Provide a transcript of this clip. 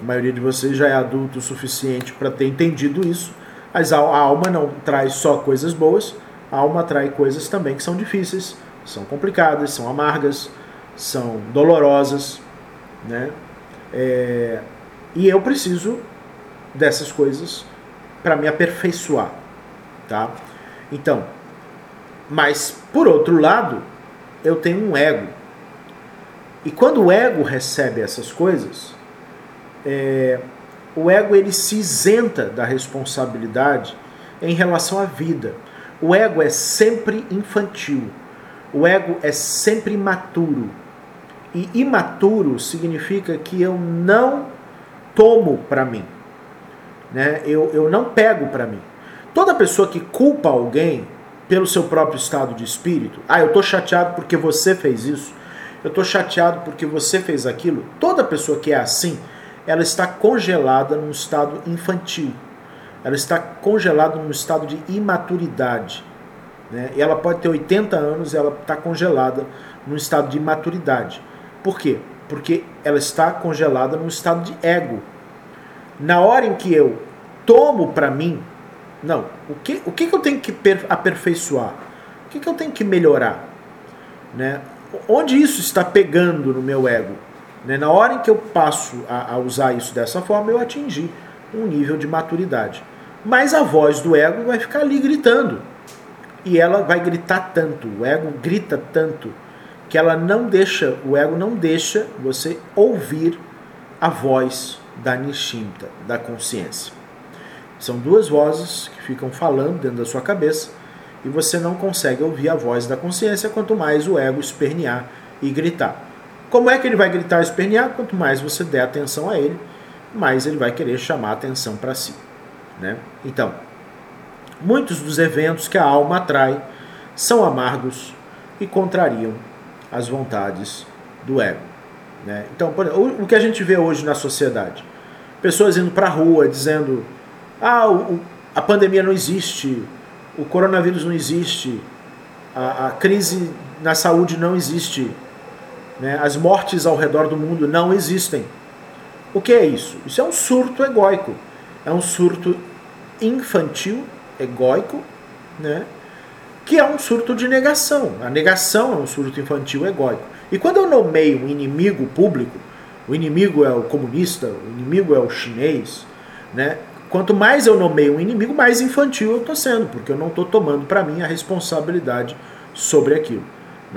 A maioria de vocês já é adulto o suficiente para ter entendido isso. Mas a alma não traz só coisas boas, a alma traz coisas também que são difíceis, são complicadas, são amargas, são dolorosas, né? É, e eu preciso dessas coisas para me aperfeiçoar, tá? Então, mas por outro lado, eu tenho um ego. E quando o ego recebe essas coisas, é, o ego ele se isenta da responsabilidade em relação à vida. O ego é sempre infantil. O ego é sempre imaturo. E imaturo significa que eu não tomo para mim. Né? Eu, eu não pego para mim. Toda pessoa que culpa alguém pelo seu próprio estado de espírito, ah, eu estou chateado porque você fez isso, eu estou chateado porque você fez aquilo. Toda pessoa que é assim, ela está congelada num estado infantil. Ela está congelada num estado de imaturidade. Né? Ela pode ter 80 anos e ela está congelada num estado de imaturidade. Por quê? Porque ela está congelada num estado de ego. Na hora em que eu tomo para mim, não, o que, o que, que eu tenho que aperfeiçoar? O que, que eu tenho que melhorar? Né? Onde isso está pegando no meu ego? Né? Na hora em que eu passo a, a usar isso dessa forma, eu atingi um nível de maturidade. Mas a voz do ego vai ficar ali gritando. E ela vai gritar tanto, o ego grita tanto, que ela não deixa, o ego não deixa você ouvir a voz da Nishimta, da consciência. São duas vozes que ficam falando dentro da sua cabeça e você não consegue ouvir a voz da consciência, quanto mais o ego espernear e gritar. Como é que ele vai gritar e espernear? Quanto mais você der atenção a ele, mais ele vai querer chamar atenção para si. Né? Então, muitos dos eventos que a alma atrai são amargos e contrariam as vontades do ego. Né? Então, o que a gente vê hoje na sociedade? Pessoas indo para a rua dizendo: ah, o, a pandemia não existe, o coronavírus não existe, a, a crise na saúde não existe, né? As mortes ao redor do mundo não existem. O que é isso? Isso é um surto egóico. É um surto infantil, egóico, né? que é um surto de negação. A negação é um surto infantil egóico. E quando eu nomeio um inimigo público, o inimigo é o comunista, o inimigo é o chinês, né? Quanto mais eu nomeio um inimigo, mais infantil eu estou sendo, porque eu não estou tomando para mim a responsabilidade sobre aquilo.